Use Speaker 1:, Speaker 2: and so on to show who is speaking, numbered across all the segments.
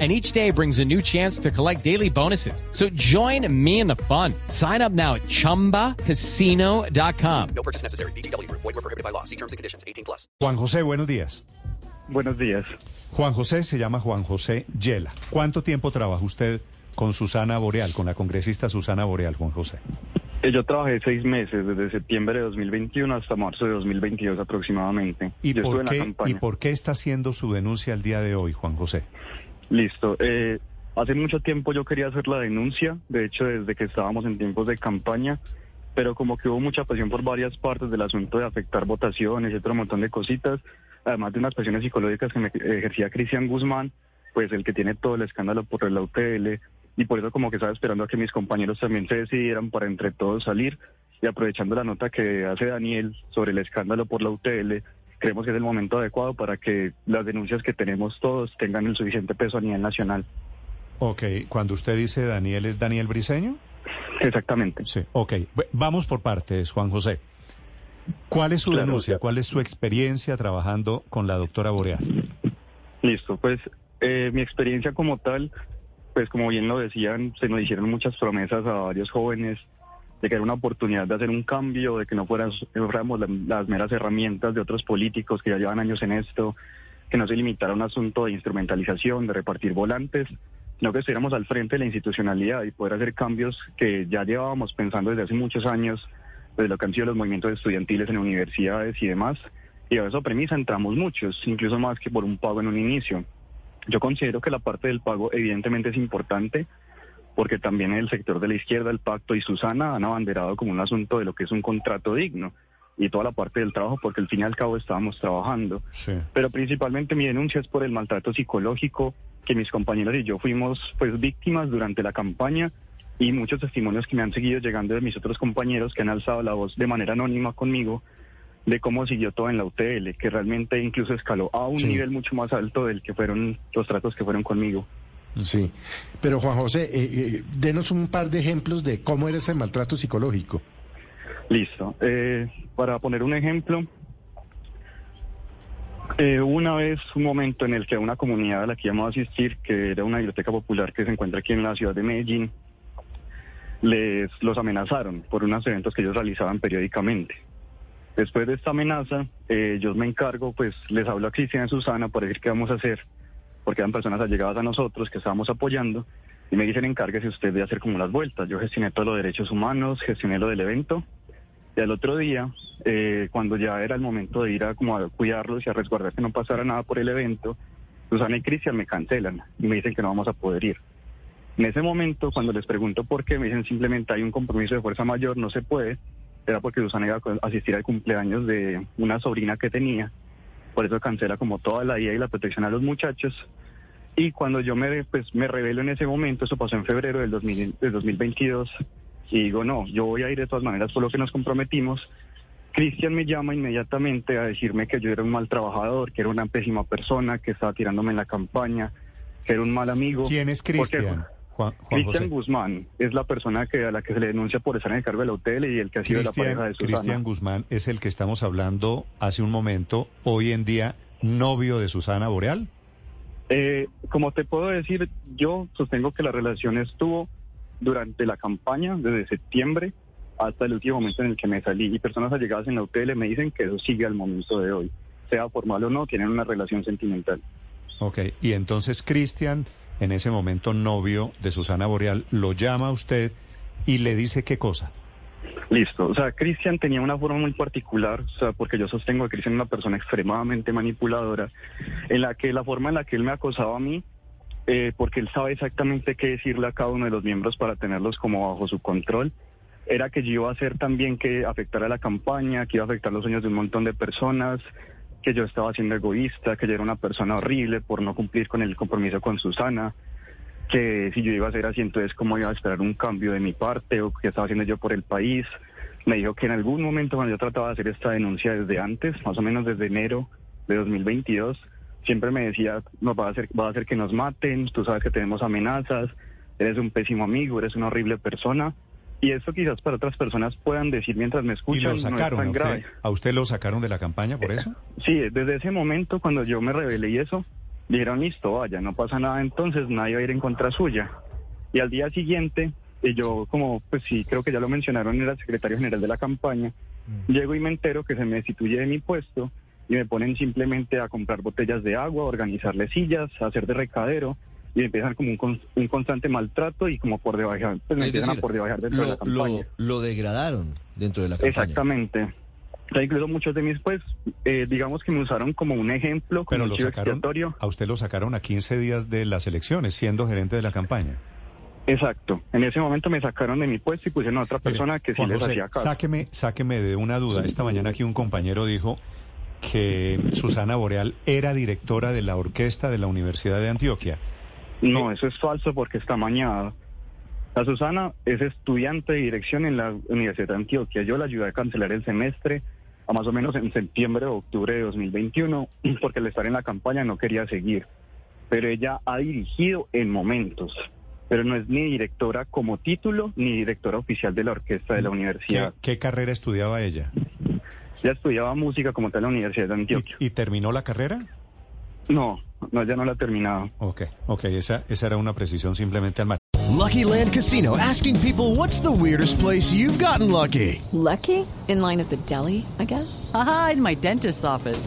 Speaker 1: And each day brings a new chance to collect daily bonuses. So join me in the fun. Sign up now at chumbacasino.com.
Speaker 2: No purchase necessary. BGW. Void were prohibited by law. See terms and conditions. 18 plus.
Speaker 3: Juan José, buenos días.
Speaker 4: Buenos días.
Speaker 3: Juan José se llama Juan José Yela. ¿Cuánto tiempo trabaja usted con Susana Boreal, con la congresista Susana Boreal, Juan José?
Speaker 4: Eh, Yo trabajé seis meses, desde septiembre de 2021 hasta marzo de 2022 aproximadamente.
Speaker 3: ¿Y
Speaker 4: Yo estuve
Speaker 3: por,
Speaker 4: en la
Speaker 3: qué,
Speaker 4: campaña.
Speaker 3: ¿Y por qué está haciendo su denuncia el día de hoy, Juan José?
Speaker 4: Listo. Eh, hace mucho tiempo yo quería hacer la denuncia, de hecho desde que estábamos en tiempos de campaña, pero como que hubo mucha presión por varias partes del asunto de afectar votaciones y otro montón de cositas, además de unas presiones psicológicas que me ejercía Cristian Guzmán, pues el que tiene todo el escándalo por la UTL, y por eso como que estaba esperando a que mis compañeros también se decidieran para entre todos salir, y aprovechando la nota que hace Daniel sobre el escándalo por la UTL, creemos que es el momento adecuado para que las denuncias que tenemos todos tengan el suficiente peso a nivel nacional.
Speaker 3: Ok, cuando usted dice Daniel, ¿es Daniel Briseño?
Speaker 4: Exactamente.
Speaker 3: Sí. Ok, vamos por partes, Juan José. ¿Cuál es su
Speaker 4: Claro,
Speaker 3: denuncia? ¿Cuál es su experiencia trabajando con la doctora Boreal?
Speaker 4: Listo, pues eh, mi experiencia como tal, pues como bien lo decían, se nos hicieron muchas promesas a varios jóvenes de que era una oportunidad de hacer un cambio, de que no fuéramos la- las meras herramientas de otros políticos que ya llevan años en esto, que no se limitara a un asunto de instrumentalización, de repartir volantes, sino que estuviéramos al frente de la institucionalidad y poder hacer cambios que ya llevábamos pensando desde hace muchos años, desde lo que han sido los movimientos estudiantiles en universidades y demás. Y a esa premisa entramos muchos, incluso más que por un pago en un inicio. Yo considero que la parte del pago evidentemente es importante porque también el sector de la izquierda, el pacto y Susana han abanderado como un asunto de lo que es un contrato digno y toda la parte del trabajo porque al fin y al cabo estábamos trabajando.
Speaker 3: Sí.
Speaker 4: Pero principalmente mi denuncia es por el maltrato psicológico que mis compañeros y yo fuimos pues víctimas durante la campaña y muchos testimonios que me han seguido llegando de mis otros compañeros que han alzado la voz de manera anónima conmigo de cómo siguió todo en la UTL, que realmente incluso escaló a un
Speaker 5: Sí.
Speaker 4: nivel mucho más alto del que fueron los tratos que fueron conmigo.
Speaker 5: Sí, pero Juan José, eh, eh, denos un par de ejemplos de cómo era ese maltrato psicológico.
Speaker 4: Listo. Eh, para poner un ejemplo, eh, una vez un momento en el que una comunidad a la que íbamos a asistir, que era una biblioteca popular que se encuentra aquí en la ciudad de Medellín, les los amenazaron por unos eventos que ellos realizaban periódicamente. Después de esta amenaza, eh, yo me encargo, pues les hablo a Cristian y Susana para decir qué vamos a hacer, porque eran personas allegadas a nosotros que estábamos apoyando, y me dicen encárguese usted de hacer como las vueltas. Yo gestioné todos los derechos humanos, gestioné lo del evento, y al otro día, eh, cuando ya era el momento de ir a, como a cuidarlos y a resguardar que no pasara nada por el evento, Susana y Cristian me cancelan y me dicen que no vamos a poder ir. En ese momento, cuando les pregunto por qué, me dicen simplemente hay un compromiso de fuerza mayor, no se puede. Era porque Susana iba a asistir al cumpleaños de una sobrina que tenía. Por eso cancela como toda la vida y la protección a los muchachos. Y cuando yo me, pues, me revelo en ese momento, eso pasó en febrero del, 2000 del 2022, y digo, no, yo voy a ir de todas maneras por lo que nos comprometimos. Cristian me llama inmediatamente a decirme que yo era un mal trabajador, que era una pésima persona, que estaba tirándome en la campaña, que era un mal amigo.
Speaker 3: ¿Quién es Cristian?
Speaker 4: Cristian. Guzmán es la persona que a la que se le denuncia por estar en el cargo de la UTL y el que ha sido la pareja de Susana.
Speaker 3: Cristian Guzmán es el que estamos hablando hace un momento, hoy en día novio de Susana Boreal.
Speaker 4: Eh, como te puedo decir, yo sostengo que la relación estuvo durante la campaña, desde septiembre hasta el último momento en el que me salí. Y personas allegadas en la UTL me dicen que eso sigue al momento de hoy. Sea formal o no, tienen una relación sentimental.
Speaker 3: Ok, y entonces Cristian, en ese momento novio de Susana Boreal, lo llama a usted y le dice qué cosa.
Speaker 4: Listo. O sea, Cristian tenía una forma muy particular, o sea, porque yo sostengo que Cristian una persona extremadamente manipuladora, en la que la forma en la que él me acosaba a mí, eh, porque él sabe exactamente qué decirle a cada uno de los miembros para tenerlos como bajo su control, era que yo iba a hacer también que afectara la campaña, que iba a afectar los sueños de un montón de personas, que yo estaba siendo egoísta, que yo era una persona horrible por no cumplir con el compromiso con Susana, que si yo iba a ser así, entonces cómo iba a esperar un cambio de mi parte o qué estaba haciendo yo por el país, me dijo que en algún momento cuando yo trataba de hacer esta denuncia desde antes, más o menos desde enero de 2022, siempre me decía, nos va a hacer, va a hacer que nos maten, tú sabes que tenemos amenazas, eres un pésimo amigo, eres una horrible persona. Y eso quizás para otras personas puedan decir mientras me
Speaker 3: ¿Y
Speaker 4: escuchan,
Speaker 3: lo sacaron?
Speaker 4: no
Speaker 3: ¿A
Speaker 4: es tan grave.
Speaker 3: usted, ¿A usted lo sacaron de la campaña por eso?
Speaker 4: Sí, desde ese momento cuando yo me rebelé y eso, dijeron, listo, vaya, no pasa nada entonces, nadie va a ir en contra suya. Y al día siguiente, eh, yo como, pues sí, creo que ya lo mencionaron, era el secretario general de la campaña, llego y me entero que se me destituye de mi puesto y me ponen simplemente a comprar botellas de agua, organizarle sillas, a hacer de recadero y empiezan como un, con- un constante maltrato y como por debajar, pues me
Speaker 6: Es
Speaker 4: empiezan
Speaker 6: decir,
Speaker 4: a por debajar dentro de la
Speaker 6: lo,
Speaker 4: campaña.
Speaker 6: lo, lo degradaron dentro de la campaña.
Speaker 4: Exactamente. O sea, incluso muchos de mis, pues, eh, digamos que me usaron como un ejemplo, como
Speaker 3: Pero
Speaker 4: un
Speaker 3: lo sacaron, a usted lo sacaron a 15 días de las elecciones, siendo gerente de la campaña.
Speaker 4: Exacto. En ese momento me sacaron de mi puesto y pusieron a otra persona
Speaker 3: Mire,
Speaker 4: que sí
Speaker 3: Juan
Speaker 4: les
Speaker 3: José,
Speaker 4: hacía caso.
Speaker 3: Sáqueme, sáqueme de una duda. Esta mañana aquí un compañero dijo que Susana Boreal era directora de la orquesta de la Universidad de Antioquia.
Speaker 4: No, eso es falso porque está mañada. La Susana es estudiante de dirección en la Universidad de Antioquia. Yo la ayudé a cancelar el semestre a más o menos en septiembre o octubre de 2021 porque al estar en la campaña no quería seguir. Pero ella ha dirigido en momentos. Pero no es ni directora como título ni directora oficial de la orquesta de la
Speaker 3: ¿Qué,
Speaker 4: universidad.
Speaker 3: qué carrera estudiaba ella?
Speaker 4: Ella estudiaba música como tal en la Universidad de Antioquia.
Speaker 3: ¿Y, y terminó la carrera?
Speaker 4: No, no, ya no la ha terminado.
Speaker 3: Ok, ok, esa, esa era una precisión simplemente al mar.
Speaker 7: Lucky Land Casino asking people what's the weirdest place you've gotten lucky?
Speaker 8: Lucky? In line at the deli, I guess?
Speaker 9: Aha, in my dentist's office.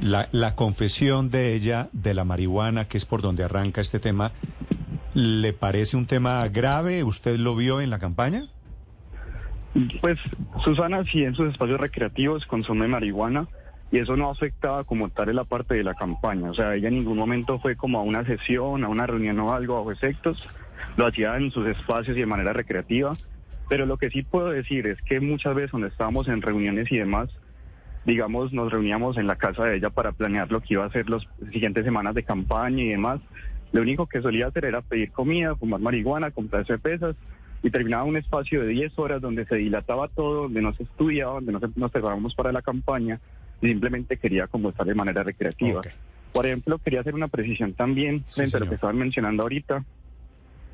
Speaker 3: la, la confesión de ella de la marihuana, que es por donde arranca este tema, ¿le parece un tema grave? ¿Usted lo vio en la campaña?
Speaker 4: Pues Susana sí en sus espacios recreativos consume marihuana y eso no afectaba como tal en la parte de la campaña. O sea, ella en ningún momento fue como a una sesión, a una reunión o algo bajo efectos. Lo hacía en sus espacios y de manera recreativa. Pero lo que sí puedo decir es que muchas veces cuando estábamos en reuniones y demás, digamos, nos reuníamos en la casa de ella para planear lo que iba a hacer las siguientes semanas de campaña y demás. Lo único que solía hacer era pedir comida, fumar marihuana, comprar cervezas y terminaba un espacio de 10 horas donde se dilataba todo, donde no se estudiaba, donde no se- nos preparábamos para la campaña y simplemente quería como estar de manera recreativa. Por ejemplo, quería hacer una precisión también
Speaker 3: Sí,
Speaker 4: frente a lo que estaban mencionando ahorita.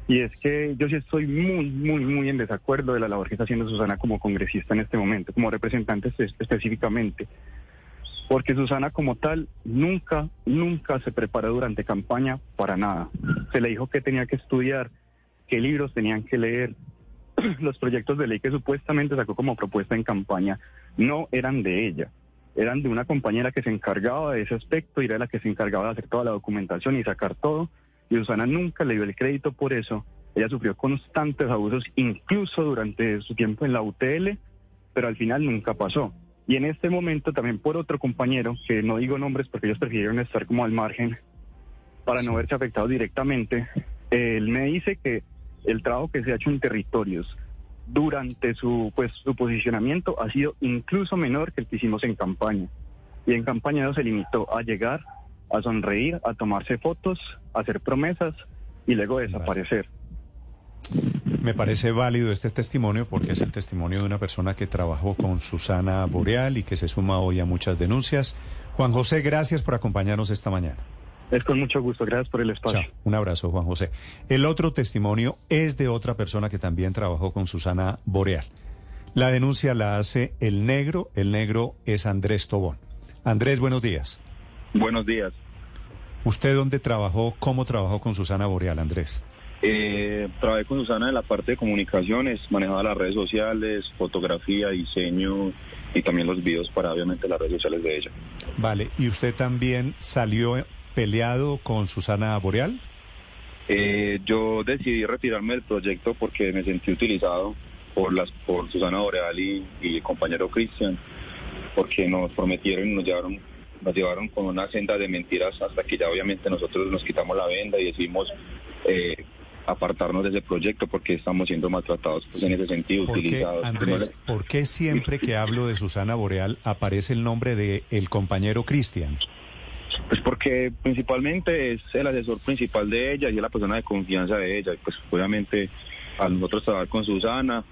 Speaker 4: Y es que yo sí estoy muy, muy, muy en desacuerdo de la labor que está haciendo Susana como congresista en este momento, como representante espe- específicamente. Porque Susana como tal nunca, nunca se preparó durante campaña para nada. Se le dijo que tenía que estudiar, qué libros tenían que leer. Los proyectos de ley que supuestamente sacó como propuesta en campaña no eran de ella, eran de una compañera que se encargaba de ese aspecto y era la que se encargaba de hacer toda la documentación y sacar todo. Y Susana nunca le dio el crédito por eso. Ella sufrió constantes abusos, incluso durante su tiempo en la UTL, pero al final nunca pasó. Y en este momento también por otro compañero, que no digo nombres porque ellos prefirieron estar como al margen para no verse afectados directamente, él me dice que el trabajo que se ha hecho en territorios durante su pues su posicionamiento ha sido incluso menor que el que hicimos en campaña. Y en campaña no se limitó a llegar, a sonreír, a tomarse fotos, a hacer promesas y luego desaparecer.
Speaker 3: Me parece válido este testimonio porque es el testimonio de una persona que trabajó con Susana Boreal y que se suma hoy a muchas denuncias. Juan José, gracias por acompañarnos esta mañana.
Speaker 4: Es con mucho gusto, gracias por el espacio.
Speaker 3: Chao. Un abrazo, Juan José. El otro testimonio es de otra persona que también trabajó con Susana Boreal. La denuncia la hace el negro. El negro es Andrés Tobón. Andrés, buenos días.
Speaker 10: Buenos días.
Speaker 3: ¿Usted dónde trabajó? ¿Cómo trabajó con Susana Boreal, Andrés?
Speaker 10: Eh, trabajé con Susana en la parte de comunicaciones, manejaba las redes sociales, fotografía, diseño y también los videos para obviamente las redes sociales de ella.
Speaker 3: Vale. ¿Y usted también salió peleado con Susana Boreal?
Speaker 10: Eh, yo decidí retirarme del proyecto porque me sentí utilizado por las por Susana Boreal y, y el compañero Cristian, porque nos prometieron y nos llevaron nos llevaron con una senda de mentiras hasta que ya obviamente nosotros nos quitamos la venda y decidimos eh, apartarnos de ese proyecto porque estamos siendo maltratados pues, en ese sentido,
Speaker 3: ¿Por qué,
Speaker 10: utilizados.
Speaker 3: Andrés, ¿por qué siempre que hablo de Susana Boreal aparece el nombre de el compañero Cristian?
Speaker 10: Pues porque principalmente es el asesor principal de ella y es la persona de confianza de ella. Y pues obviamente a nosotros trabajar con Susana,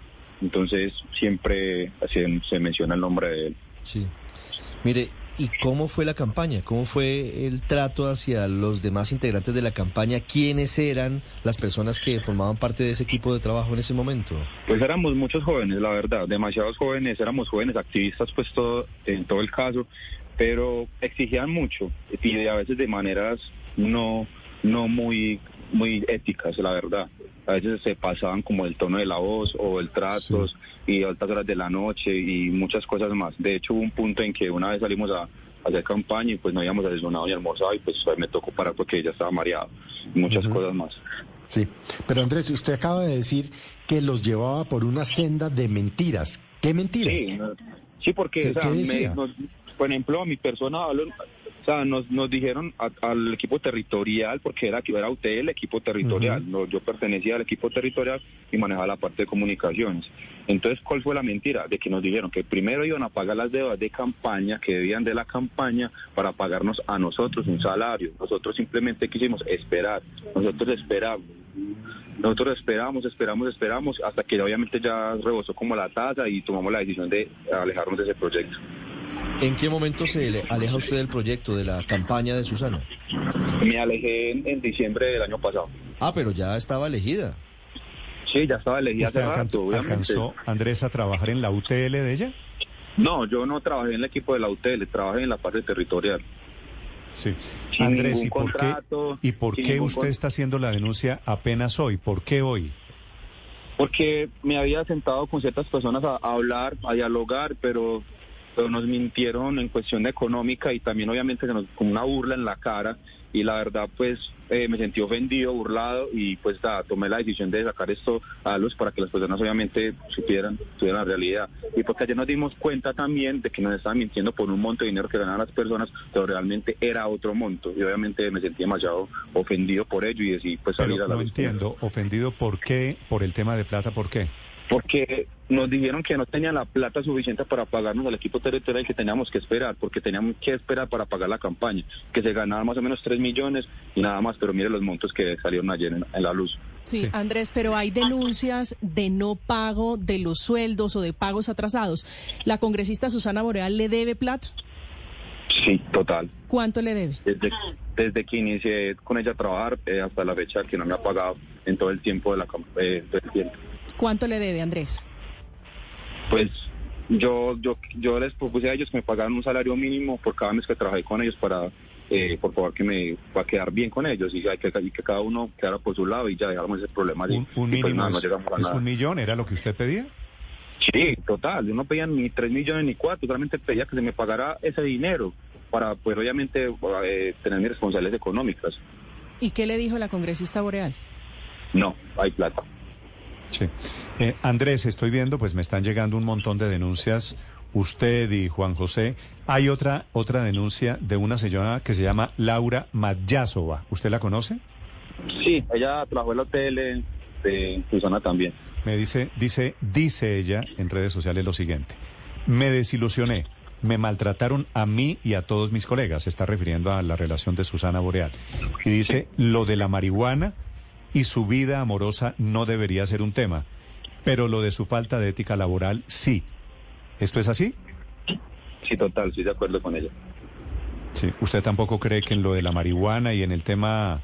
Speaker 10: entonces siempre se, se menciona el nombre de él.
Speaker 6: Sí. Mire, ¿y cómo fue la campaña? ¿Cómo fue el trato hacia los demás integrantes de la campaña? ¿Quiénes eran las personas que formaban parte de ese equipo de trabajo en ese momento?
Speaker 10: Pues éramos muchos jóvenes, la verdad, demasiados jóvenes, éramos jóvenes activistas, pues todo, en todo el caso, pero exigían mucho y a veces de maneras no, no muy, muy éticas, la verdad. A veces se pasaban como el tono de la voz o el tratos y altas horas de la noche y muchas cosas más. De hecho, hubo un punto en que una vez salimos a, a hacer campaña y pues no habíamos desayunado ni almorzado y pues me tocó parar porque ella estaba mareada y muchas cosas más.
Speaker 5: Sí, pero Andrés, usted acaba de decir que los llevaba por una senda de mentiras. ¿Qué mentiras?
Speaker 10: Sí, sí porque,
Speaker 5: ¿Qué-
Speaker 10: o sea,
Speaker 5: qué
Speaker 10: me- nos- por ejemplo, a mi persona, o sea, nos, nos dijeron a- al equipo territorial, porque era, era UTE el equipo territorial, no, yo pertenecía al equipo territorial y manejaba la parte de comunicaciones. Entonces, ¿cuál fue la mentira? De que nos dijeron que primero iban a pagar las deudas de campaña, que debían de la campaña, para pagarnos a nosotros un salario. Nosotros simplemente quisimos esperar, nosotros esperamos. Nosotros esperamos, esperamos, esperamos, hasta que obviamente ya rebosó como la tasa y tomamos la decisión de alejarnos de ese proyecto.
Speaker 6: ¿En qué momento se le aleja usted del proyecto, de la campaña de Susana?
Speaker 10: Me alejé en, en diciembre del año pasado.
Speaker 6: Ah, pero ya estaba elegida.
Speaker 10: Sí, ya estaba elegida
Speaker 3: ¿Usted
Speaker 10: hace rato,
Speaker 3: alcanzó,
Speaker 10: obviamente.
Speaker 3: alcanzó, Andrés, a trabajar en la UTL de ella?
Speaker 10: No, yo no trabajé en el equipo de la UTL, trabajé en la parte territorial.
Speaker 3: Sí.
Speaker 10: Sin
Speaker 3: Andrés, ¿y por qué,
Speaker 10: contrato,
Speaker 3: ¿y por
Speaker 10: sin
Speaker 3: qué
Speaker 10: ningún
Speaker 3: usted
Speaker 10: con-
Speaker 3: está haciendo la denuncia apenas hoy? ¿Por qué hoy?
Speaker 10: Porque me había sentado con ciertas personas a, a hablar, a dialogar, pero, pero nos mintieron en cuestión económica y también obviamente se nos, con una burla en la cara y la verdad pues eh, me sentí ofendido, burlado y pues nada, tomé la decisión de sacar esto a luz para que las personas obviamente supieran, supieran la realidad. Y porque ayer nos dimos cuenta también de que nos estaban mintiendo por un monto de dinero que ganaban las personas, pero realmente era otro monto y obviamente me sentí demasiado ofendido por ello y decidí pues salir
Speaker 3: Pero
Speaker 10: a la
Speaker 3: no
Speaker 10: luz.
Speaker 3: entiendo, ofendido, ¿por qué? ¿Por el tema de plata? ¿Por qué?
Speaker 10: Porque nos dijeron que no tenían la plata suficiente para pagarnos al equipo territorial que teníamos que esperar, porque teníamos que esperar para pagar la campaña, que se ganaba más o menos 3 millones y nada más, pero mire los montos que salieron ayer en, en la luz.
Speaker 11: Sí, Andrés, pero hay denuncias de no pago de los sueldos o de pagos atrasados. ¿La congresista Susana Boreal le debe plata?
Speaker 10: Sí, total.
Speaker 11: ¿Cuánto le debe?
Speaker 10: Desde, desde que inicié con ella a trabajar eh, hasta la fecha que no me ha pagado en todo el tiempo de la eh, del tiempo.
Speaker 11: ¿Cuánto le debe, Andrés?
Speaker 10: Pues yo, yo, yo les propuse a ellos que me pagaran un salario mínimo por cada mes que trabajé con ellos para, eh, por favor, que me va a quedar bien con ellos y hay que, y que cada uno quedara por su lado y ya dejamos ese problema.
Speaker 3: Un, un
Speaker 10: Y pues
Speaker 3: mínimo
Speaker 10: nada, no
Speaker 3: es,
Speaker 10: llegamos a
Speaker 3: es
Speaker 10: nada.
Speaker 3: un millón, ¿era lo que usted pedía?
Speaker 10: Sí, total. Yo no pedía ni 3 millones ni 4, solamente pedía que se me pagara ese dinero para, pues obviamente, eh, tener mis responsabilidades económicas.
Speaker 11: ¿Y qué le dijo la congresista Boreal?
Speaker 10: No, hay plata.
Speaker 3: Sí. Eh, Andrés, estoy viendo, pues me están llegando un montón de denuncias. Usted y Juan José. Hay otra otra denuncia de una señora que se llama Laura Madyasova. ¿Usted la conoce?
Speaker 10: Sí, ella trabajó en la tele de Susana también.
Speaker 3: Me dice, dice, dice ella en redes sociales lo siguiente. Me desilusioné. Me maltrataron a mí y a todos mis colegas. Se está refiriendo a la relación de Susana Boreal. Y dice, lo de la marihuana y su vida amorosa no debería ser un tema, pero lo de su falta de ética laboral sí. ¿Esto es así?
Speaker 10: Sí, total, estoy de acuerdo con ella.
Speaker 3: Sí. ¿Usted tampoco cree que en lo de la marihuana y en el tema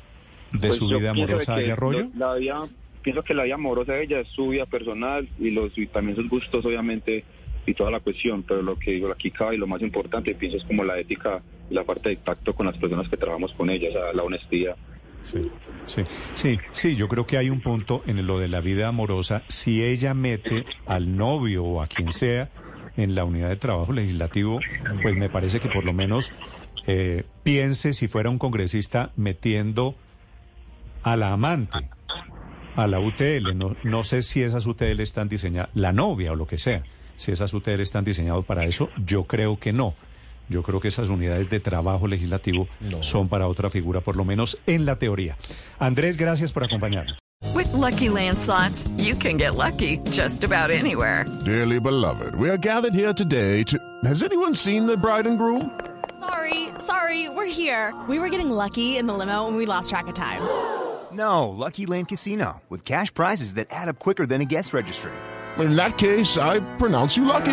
Speaker 3: de
Speaker 10: Pues
Speaker 3: su vida amorosa haya rollo?
Speaker 10: lo- la vida, pienso que la vida amorosa de ella es su vida personal y, los, y también sus gustos, obviamente, y toda la cuestión. Pero lo que digo aquí cabe y lo más importante, pienso, es como la ética y la parte de tacto con las personas que trabajamos con ella, o sea, la honestidad.
Speaker 3: Sí, sí, sí, sí, yo creo que hay un punto en lo de la vida amorosa. Si ella mete al novio o a quien sea en la unidad de trabajo legislativo, pues me parece que por lo menos eh, piense si fuera un congresista metiendo a la amante, a la UTL. No, no sé si esas UTL están diseñadas, la novia o lo que sea, si esas UTL están diseñadas para eso, yo creo que no. Yo creo que esas unidades de trabajo legislativo son para otra figura, por lo menos en la teoría. Andrés, gracias por acompañarnos.
Speaker 12: With Lucky Land slots, you can get lucky just about anywhere.
Speaker 13: Dearly beloved, we are gathered here today to. Has anyone seen the bride and groom?
Speaker 14: Sorry, sorry, we're here. We were getting lucky in the limo and we lost track of time.
Speaker 15: No, Lucky Land Casino, with cash prizes that add up quicker than a guest registry.
Speaker 13: In that case, I pronounce you lucky.